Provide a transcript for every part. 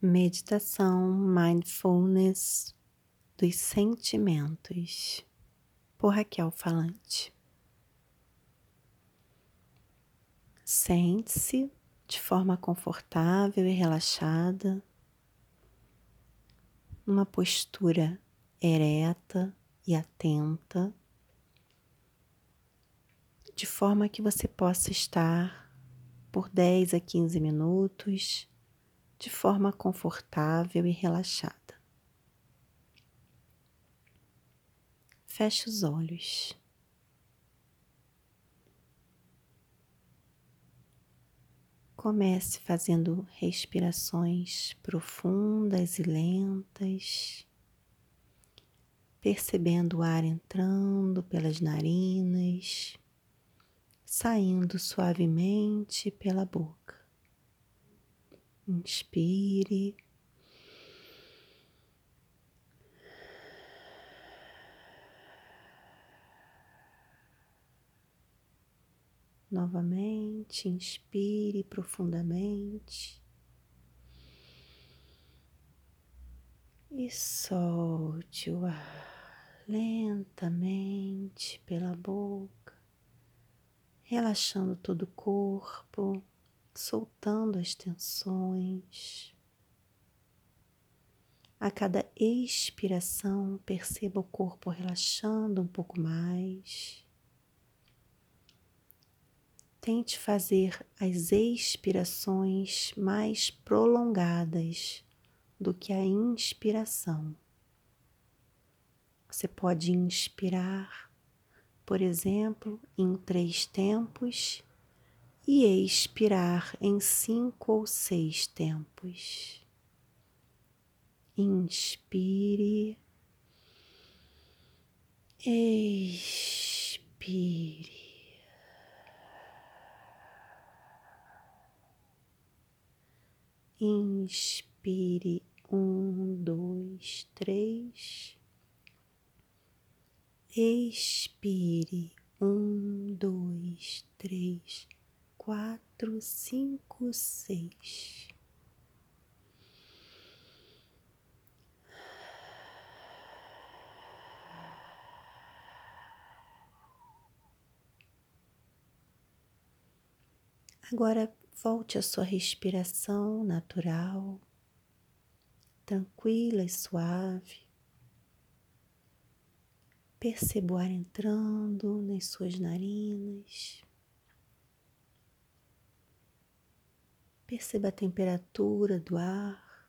Meditação Mindfulness dos Sentimentos, por Raquel Falante. Sente-se de forma confortável e relaxada, numa postura ereta e atenta, de forma que você possa estar por 10 a 15 minutos de forma confortável e relaxada. Feche os olhos. Comece fazendo respirações profundas e lentas, percebendo o ar entrando pelas narinas, saindo suavemente pela boca. Inspire. Novamente, inspire profundamente e solte o ar lentamente pela boca, relaxando todo o corpo soltando as tensões. A cada expiração, perceba o corpo relaxando um pouco mais. Tente fazer as expirações mais prolongadas do que a inspiração. Você pode inspirar, por exemplo, em três tempos e expirar em cinco ou seis tempos. Inspire, expire. Inspire um, dois, três. Expire um, dois, três quatro, cinco, seis. Agora volte à sua respiração natural, tranquila e suave. Perceba o ar entrando nas suas narinas. Perceba a temperatura do ar.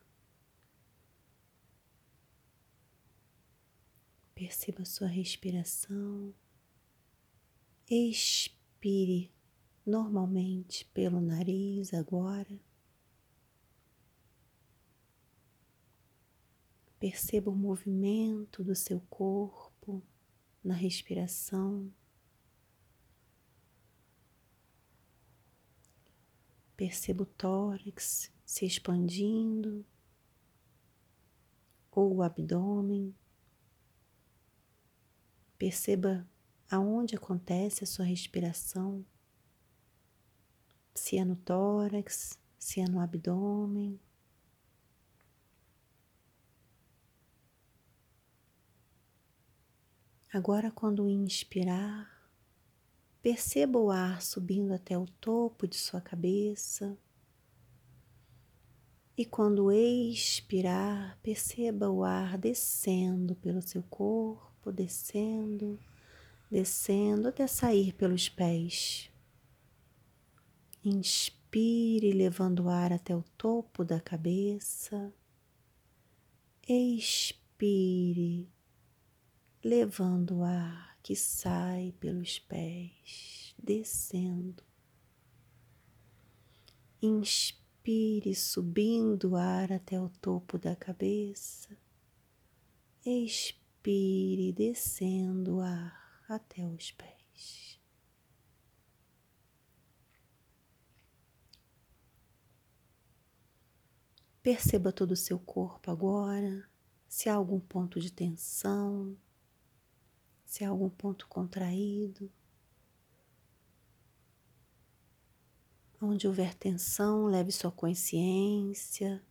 Perceba a sua respiração. Expire normalmente pelo nariz agora. Perceba o movimento do seu corpo na respiração. Perceba o tórax se expandindo ou o abdômen. Perceba aonde acontece a sua respiração, se é no tórax, se é no abdômen. Agora, quando inspirar, Perceba o ar subindo até o topo de sua cabeça. E quando expirar, perceba o ar descendo pelo seu corpo, descendo, descendo até sair pelos pés. Inspire, levando o ar até o topo da cabeça. Expire, levando o ar que sai pelos pés, descendo. Inspire, subindo o ar até o topo da cabeça. Expire, descendo o ar até os pés. Perceba todo o seu corpo agora, se há algum ponto de tensão, se há algum ponto contraído. Onde houver tensão, leve sua consciência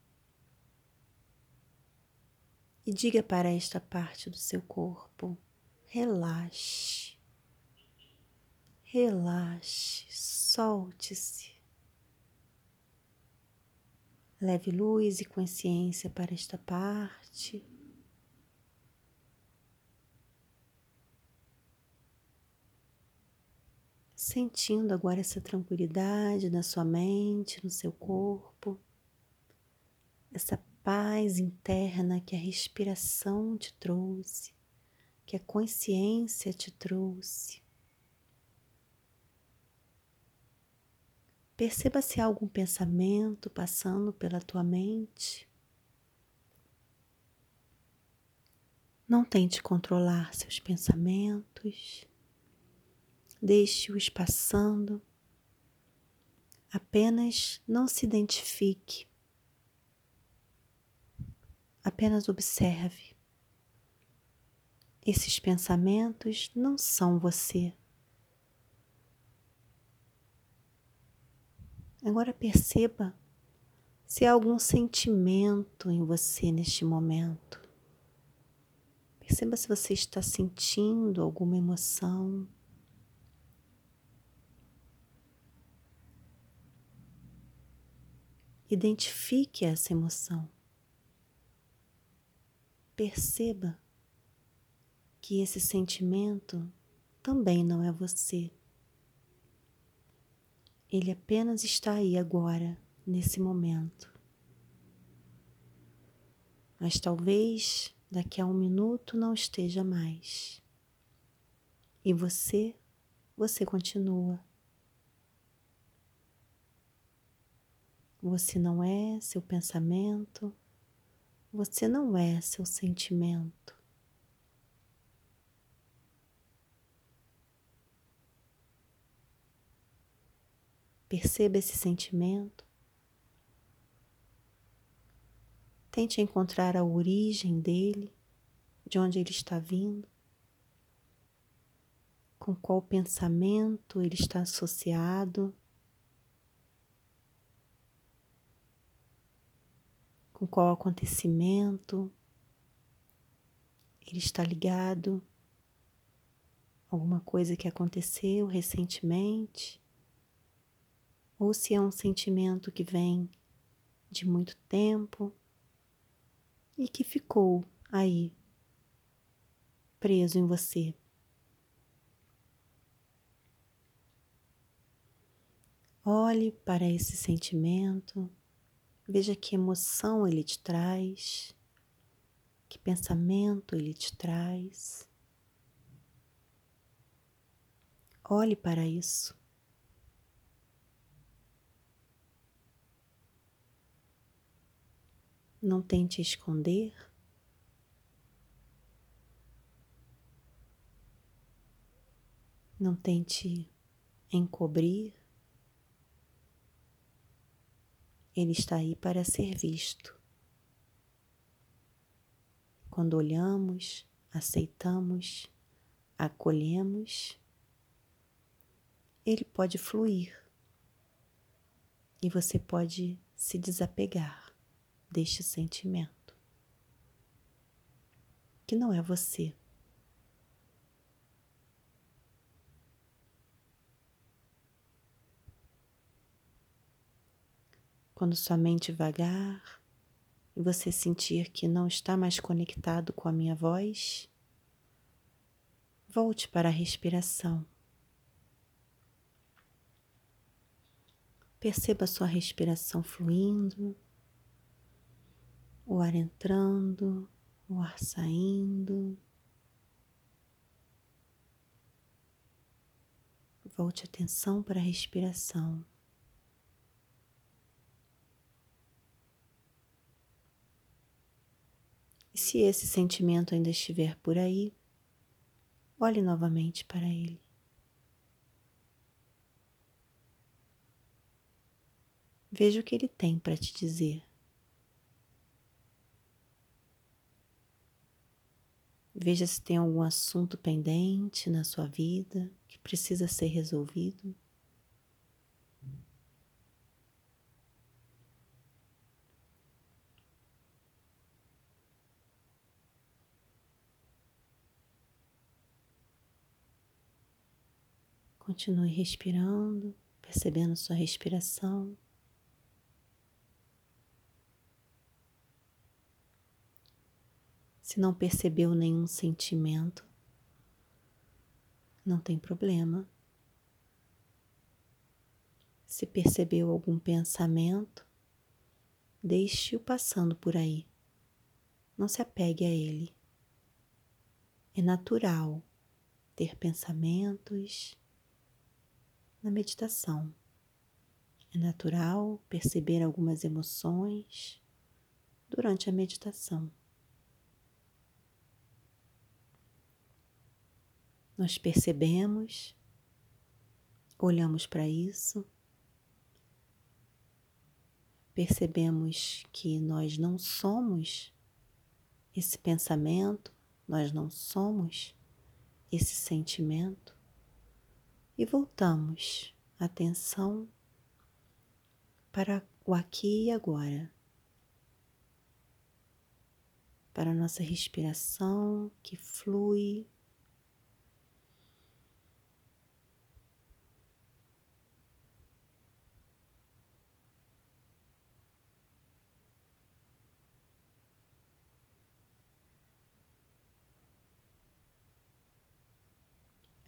e diga para esta parte do seu corpo: relaxe, relaxe, solte-se. Leve luz e consciência para esta parte. Sentindo agora essa tranquilidade na sua mente, no seu corpo, essa paz interna que a respiração te trouxe, que a consciência te trouxe. Perceba se há algum pensamento passando pela tua mente. Não tente controlar seus pensamentos, deixe-os passando, apenas não se identifique, apenas observe. Esses pensamentos não são você. Agora perceba se há algum sentimento em você neste momento. Perceba se você está sentindo alguma emoção. Identifique essa emoção. Perceba que esse sentimento também não é você. Ele apenas está aí agora, nesse momento. Mas talvez daqui a um minuto não esteja mais. E você, você continua. Você não é seu pensamento, você não é seu sentimento. Perceba esse sentimento. Tente encontrar a origem dele, de onde ele está vindo, com qual pensamento ele está associado, com qual acontecimento ele está ligado, alguma coisa que aconteceu recentemente ou se é um sentimento que vem de muito tempo e que ficou aí, preso em você. Olhe para esse sentimento, veja que emoção ele te traz, que pensamento ele te traz. Olhe para isso. Não tente esconder. Não tente encobrir. Ele está aí para ser visto. Quando olhamos, aceitamos, acolhemos, ele pode fluir e você pode se desapegar deste sentimento, que não é você. Quando sua mente vagar e você sentir que não está mais conectado com a minha voz, volte para a respiração. Perceba sua respiração fluindo o ar entrando, o ar saindo. Volte atenção para a respiração. E se esse sentimento ainda estiver por aí, olhe novamente para ele. Veja o que ele tem para te dizer. Veja se tem algum assunto pendente na sua vida que precisa ser resolvido. Continue respirando, percebendo sua respiração. Se não percebeu nenhum sentimento, não tem problema. Se percebeu algum pensamento, deixe-o passando por aí. Não se apegue a ele. É natural ter pensamentos na meditação. É natural perceber algumas emoções durante a meditação. Nós percebemos, olhamos para isso, percebemos que nós não somos esse pensamento, nós não somos esse sentimento e voltamos. Atenção para o aqui e agora, para a nossa respiração que flui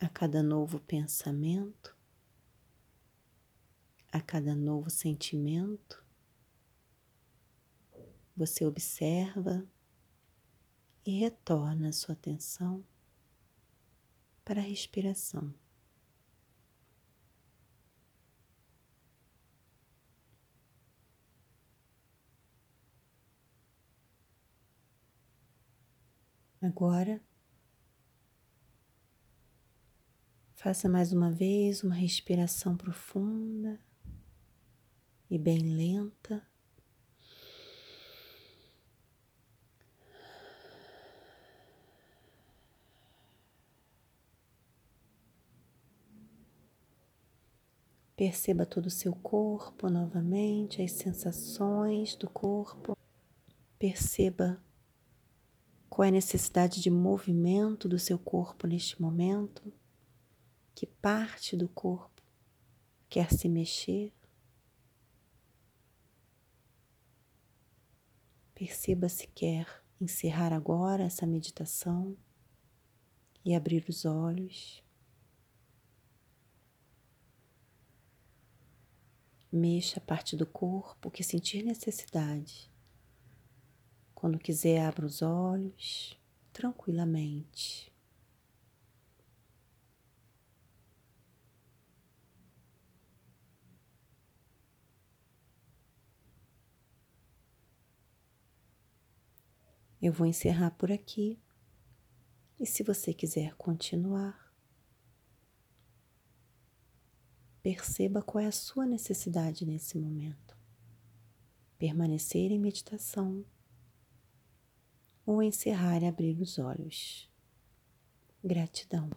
a cada novo pensamento, a cada novo sentimento, você observa e retorna a sua atenção para a respiração. Agora Faça mais uma vez uma respiração profunda e bem lenta. Perceba todo o seu corpo novamente, as sensações do corpo. Perceba qual é a necessidade de movimento do seu corpo neste momento que parte do corpo quer se mexer. Perceba se quer encerrar agora essa meditação e abrir os olhos. Mexa a parte do corpo que sentir necessidade. Quando quiser, abra os olhos tranquilamente. Eu vou encerrar por aqui. E se você quiser continuar, perceba qual é a sua necessidade nesse momento. Permanecer em meditação ou encerrar e abrir os olhos. Gratidão.